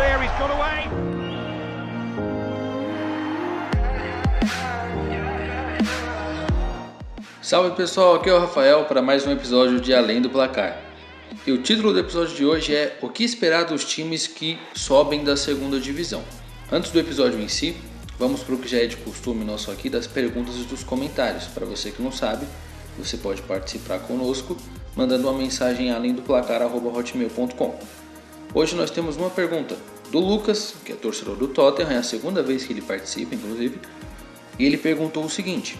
clear, he's got away. Salve pessoal, aqui é o Rafael para mais um episódio de Além do Placar. E o título do episódio de hoje é O que esperar dos times que sobem da segunda divisão. Antes do episódio em si, vamos para o que já é de costume nosso aqui das perguntas e dos comentários. Para você que não sabe, você pode participar conosco mandando uma mensagem além do placar@hotmail.com. Hoje nós temos uma pergunta do Lucas, que é torcedor do Tottenham, é a segunda vez que ele participa, inclusive, e ele perguntou o seguinte: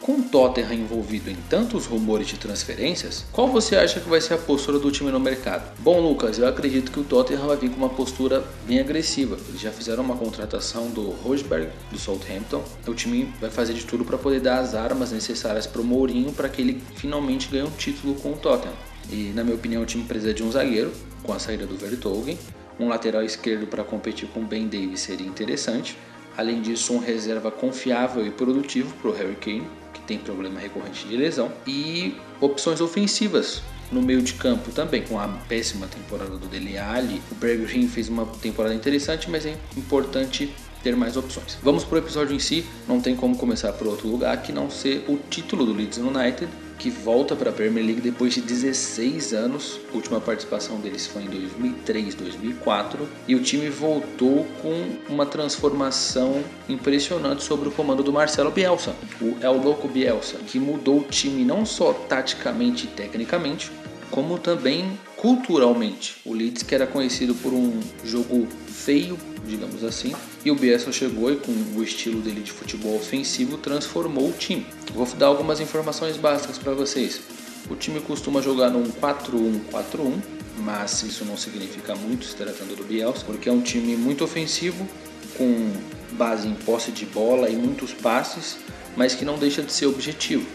com o Tottenham envolvido em tantos rumores de transferências, qual você acha que vai ser a postura do time no mercado? Bom, Lucas, eu acredito que o Tottenham vai vir com uma postura bem agressiva. Eles já fizeram uma contratação do Rosberg, do Southampton. O time vai fazer de tudo para poder dar as armas necessárias para o Mourinho para que ele finalmente ganhe um título com o Tottenham. E, na minha opinião, o time precisa de um zagueiro, com a saída do Vertonghen. Um lateral esquerdo para competir com Ben Davis seria interessante. Além disso, um reserva confiável e produtivo para o Harry Kane tem problema recorrente de lesão, e opções ofensivas no meio de campo também, com a péssima temporada do Dele Alli. O Bergwijn fez uma temporada interessante, mas é importante ter mais opções. Vamos para o episódio em si, não tem como começar por outro lugar que não ser o título do Leeds United, que volta para a Premier League depois de 16 anos. A última participação deles foi em 2003, 2004 e o time voltou com uma transformação impressionante sobre o comando do Marcelo Bielsa, o El Louco Bielsa, que mudou o time não só taticamente e tecnicamente, como também culturalmente. O Leeds que era conhecido por um jogo feio, digamos assim, e o Bielsa chegou e com o estilo dele de futebol ofensivo transformou o time. Vou dar algumas informações básicas para vocês. O time costuma jogar num 4-1-4-1, mas isso não significa muito se tratando do Bielsa, porque é um time muito ofensivo, com base em posse de bola e muitos passes, mas que não deixa de ser objetivo.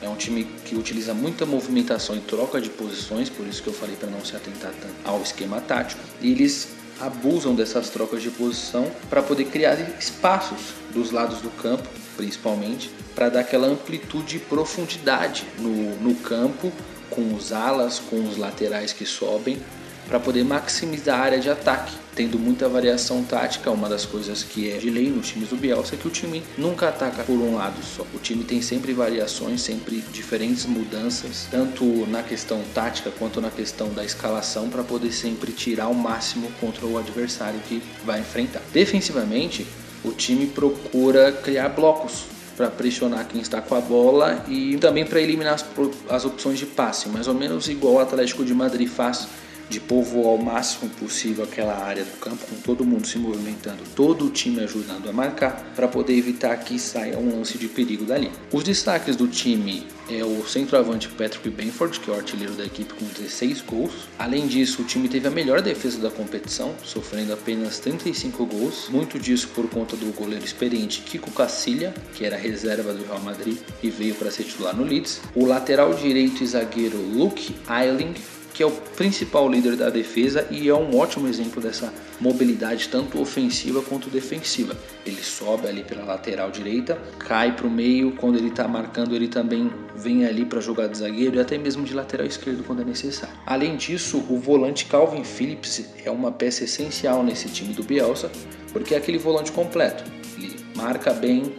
É um time que utiliza muita movimentação e troca de posições, por isso que eu falei para não se atentar tanto ao esquema tático. E eles abusam dessas trocas de posição para poder criar espaços dos lados do campo, principalmente, para dar aquela amplitude e profundidade no, no campo, com os alas, com os laterais que sobem, para poder maximizar a área de ataque, tendo muita variação tática. Uma das coisas que é de lei nos times do Bielsa é que o time nunca ataca por um lado só. O time tem sempre variações, sempre diferentes mudanças, tanto na questão tática quanto na questão da escalação, para poder sempre tirar o máximo contra o adversário que vai enfrentar. Defensivamente, o time procura criar blocos para pressionar quem está com a bola e também para eliminar as, as opções de passe, mais ou menos igual o Atlético de Madrid faz de povoar ao máximo possível aquela área do campo, com todo mundo se movimentando, todo o time ajudando a marcar, para poder evitar que saia um lance de perigo dali. Os destaques do time é o centroavante Patrick Benford, que é o artilheiro da equipe com 16 gols. Além disso, o time teve a melhor defesa da competição, sofrendo apenas 35 gols, muito disso por conta do goleiro experiente Kiko Cassilha, que era reserva do Real Madrid e veio para ser titular no Leeds. O lateral direito e zagueiro Luke Eiling, que é o principal líder da defesa e é um ótimo exemplo dessa mobilidade tanto ofensiva quanto defensiva. Ele sobe ali pela lateral direita, cai para o meio, quando ele está marcando ele também vem ali para jogar de zagueiro e até mesmo de lateral esquerdo quando é necessário. Além disso, o volante Calvin Phillips é uma peça essencial nesse time do Bielsa, porque é aquele volante completo. Ele marca bem,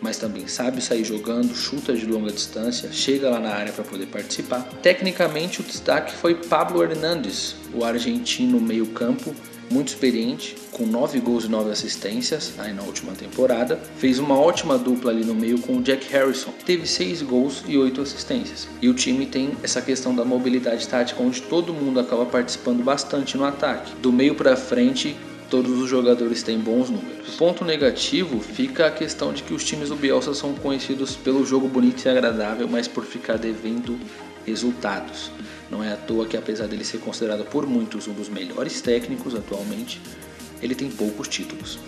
mas também sabe sair jogando, chuta de longa distância, chega lá na área para poder participar. Tecnicamente, o destaque foi Pablo Hernandes, o argentino meio-campo, muito experiente, com 9 gols e 9 assistências aí na última temporada. Fez uma ótima dupla ali no meio com o Jack Harrison, teve 6 gols e 8 assistências. E o time tem essa questão da mobilidade tática, onde todo mundo acaba participando bastante no ataque. Do meio para frente, todos os jogadores têm bons números. Ponto negativo fica a questão de que os times do Bielsa são conhecidos pelo jogo bonito e agradável, mas por ficar devendo resultados. Não é à toa que, apesar dele ser considerado por muitos um dos melhores técnicos atualmente, ele tem poucos títulos.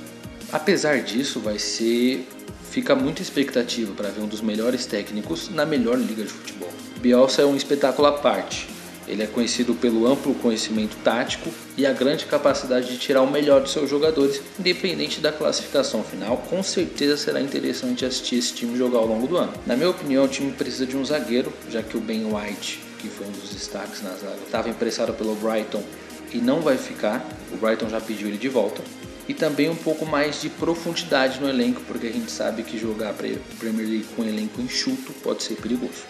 Apesar disso, vai ser fica muita expectativa para ver um dos melhores técnicos na melhor liga de futebol. Bielsa é um espetáculo à parte. Ele é conhecido pelo amplo conhecimento tático e a grande capacidade de tirar o melhor dos seus jogadores, independente da classificação final. Com certeza será interessante assistir esse time jogar ao longo do ano. Na minha opinião, o time precisa de um zagueiro, já que o Ben White, que foi um dos destaques na zaga, estava emprestado pelo Brighton e não vai ficar. O Brighton já pediu ele de volta. E também um pouco mais de profundidade no elenco, porque a gente sabe que jogar Premier League com um elenco enxuto pode ser perigoso.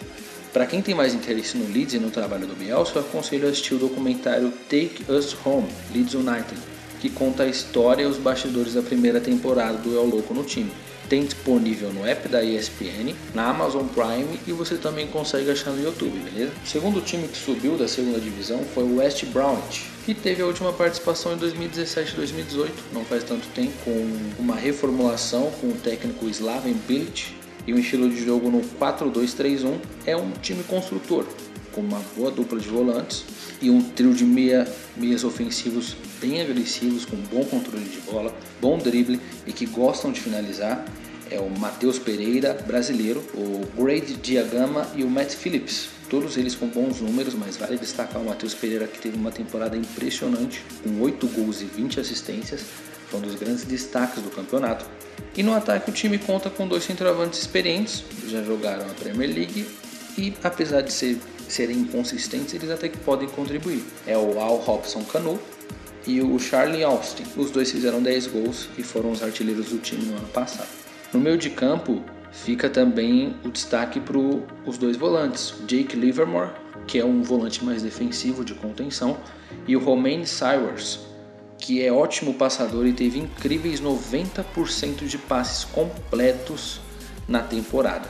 Para quem tem mais interesse no Leeds e no trabalho do Bielsa, eu aconselho a assistir o documentário Take Us Home, Leeds United, que conta a história e os bastidores da primeira temporada do El Louco no time tem disponível no app da ESPN, na Amazon Prime e você também consegue achar no YouTube, beleza? O segundo time que subiu da segunda divisão foi o West Bromwich, que teve a última participação em 2017-2018, não faz tanto tempo, com uma reformulação com o técnico Slaven Bilic e um estilo de jogo no 4-2-3-1. É um time construtor, com uma boa dupla de volantes e um trio de meia, meias ofensivos bem agressivos, com bom controle de bola, bom drible e que gostam de finalizar. É o Matheus Pereira, brasileiro, o Grade Diagama e o Matt Phillips. Todos eles com bons números, mas vale destacar o Matheus Pereira que teve uma temporada impressionante, com 8 gols e 20 assistências, foi um dos grandes destaques do campeonato. E no ataque o time conta com dois centroavantes experientes, já jogaram a Premier League e apesar de ser serem inconsistentes, eles até que podem contribuir. É o Al Robson Canu e o Charlie Austin. Os dois fizeram 10 gols e foram os artilheiros do time no ano passado. No meio de campo fica também o destaque para os dois volantes, Jake Livermore, que é um volante mais defensivo de contenção, e o Romain Cyrus, que é ótimo passador e teve incríveis 90% de passes completos na temporada.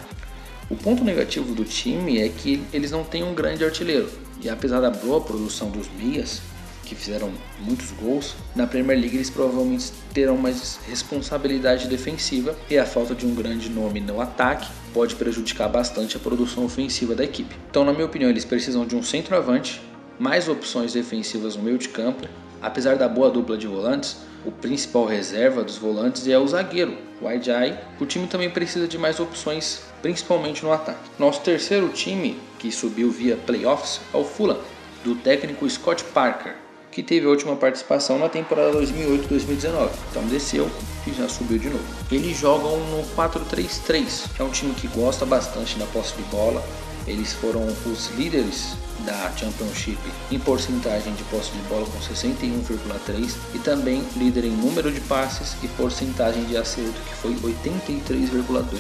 O ponto negativo do time é que eles não têm um grande artilheiro. E apesar da boa produção dos Mias, que fizeram muitos gols, na Premier League eles provavelmente terão mais responsabilidade defensiva e a falta de um grande nome no ataque pode prejudicar bastante a produção ofensiva da equipe. Então, na minha opinião, eles precisam de um centroavante, mais opções defensivas no meio de campo. Apesar da boa dupla de volantes, o principal reserva dos volantes é o zagueiro, o Ajay. O time também precisa de mais opções, principalmente no ataque. Nosso terceiro time, que subiu via playoffs, é o Fulham, do técnico Scott Parker, que teve a última participação na temporada 2008-2019. Então desceu e já subiu de novo. Eles jogam no 4-3-3, é um time que gosta bastante da posse de bola. Eles foram os líderes da Championship em porcentagem de posse de bola com 61,3 e também líder em número de passes e porcentagem de acerto que foi 83,2%.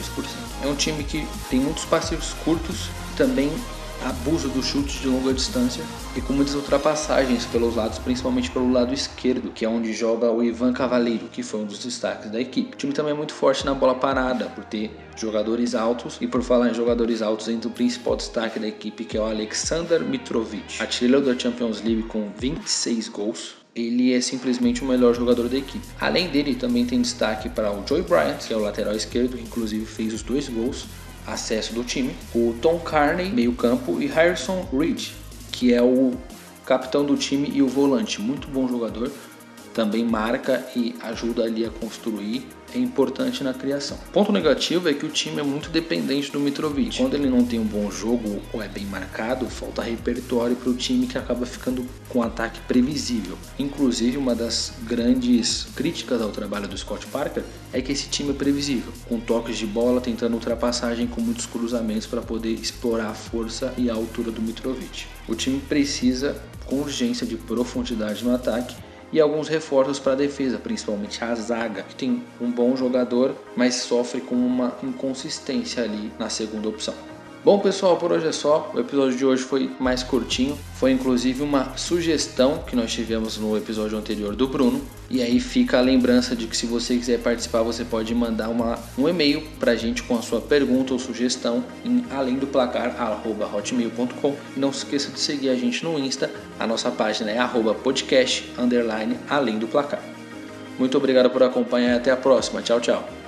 É um time que tem muitos passes curtos e também abuso dos chutes de longa distância e com muitas ultrapassagens pelos lados, principalmente pelo lado esquerdo, que é onde joga o Ivan Cavaleiro, que foi um dos destaques da equipe. O time também é muito forte na bola parada, por ter jogadores altos e por falar em jogadores altos, entre o principal destaque da equipe, que é o Alexander Mitrovic, artilheiro da Champions League com 26 gols, ele é simplesmente o melhor jogador da equipe. Além dele, também tem destaque para o Joey Bryant, que é o lateral esquerdo, que inclusive fez os dois gols, acesso do time, o Tom Carney, meio-campo, e Harrison Reed, que é o capitão do time e o volante. Muito bom jogador, também marca e ajuda ali a construir importante na criação. Ponto negativo é que o time é muito dependente do Mitrovic. Quando ele não tem um bom jogo ou é bem marcado, falta repertório para o time que acaba ficando com ataque previsível. Inclusive, uma das grandes críticas ao trabalho do Scott Parker é que esse time é previsível, com toques de bola, tentando ultrapassagem com muitos cruzamentos para poder explorar a força e a altura do Mitrovic. O time precisa com urgência de profundidade no ataque e alguns reforços para a defesa, principalmente a zaga, que tem um bom jogador, mas sofre com uma inconsistência ali na segunda opção. Bom, pessoal, por hoje é só. O episódio de hoje foi mais curtinho. Foi inclusive uma sugestão que nós tivemos no episódio anterior do Bruno. E aí fica a lembrança de que se você quiser participar, você pode mandar uma, um e-mail para a gente com a sua pergunta ou sugestão em além do placar hotmail.com. E não se esqueça de seguir a gente no Insta. A nossa página é arroba podcast underline além do placar. Muito obrigado por acompanhar e até a próxima. Tchau, tchau.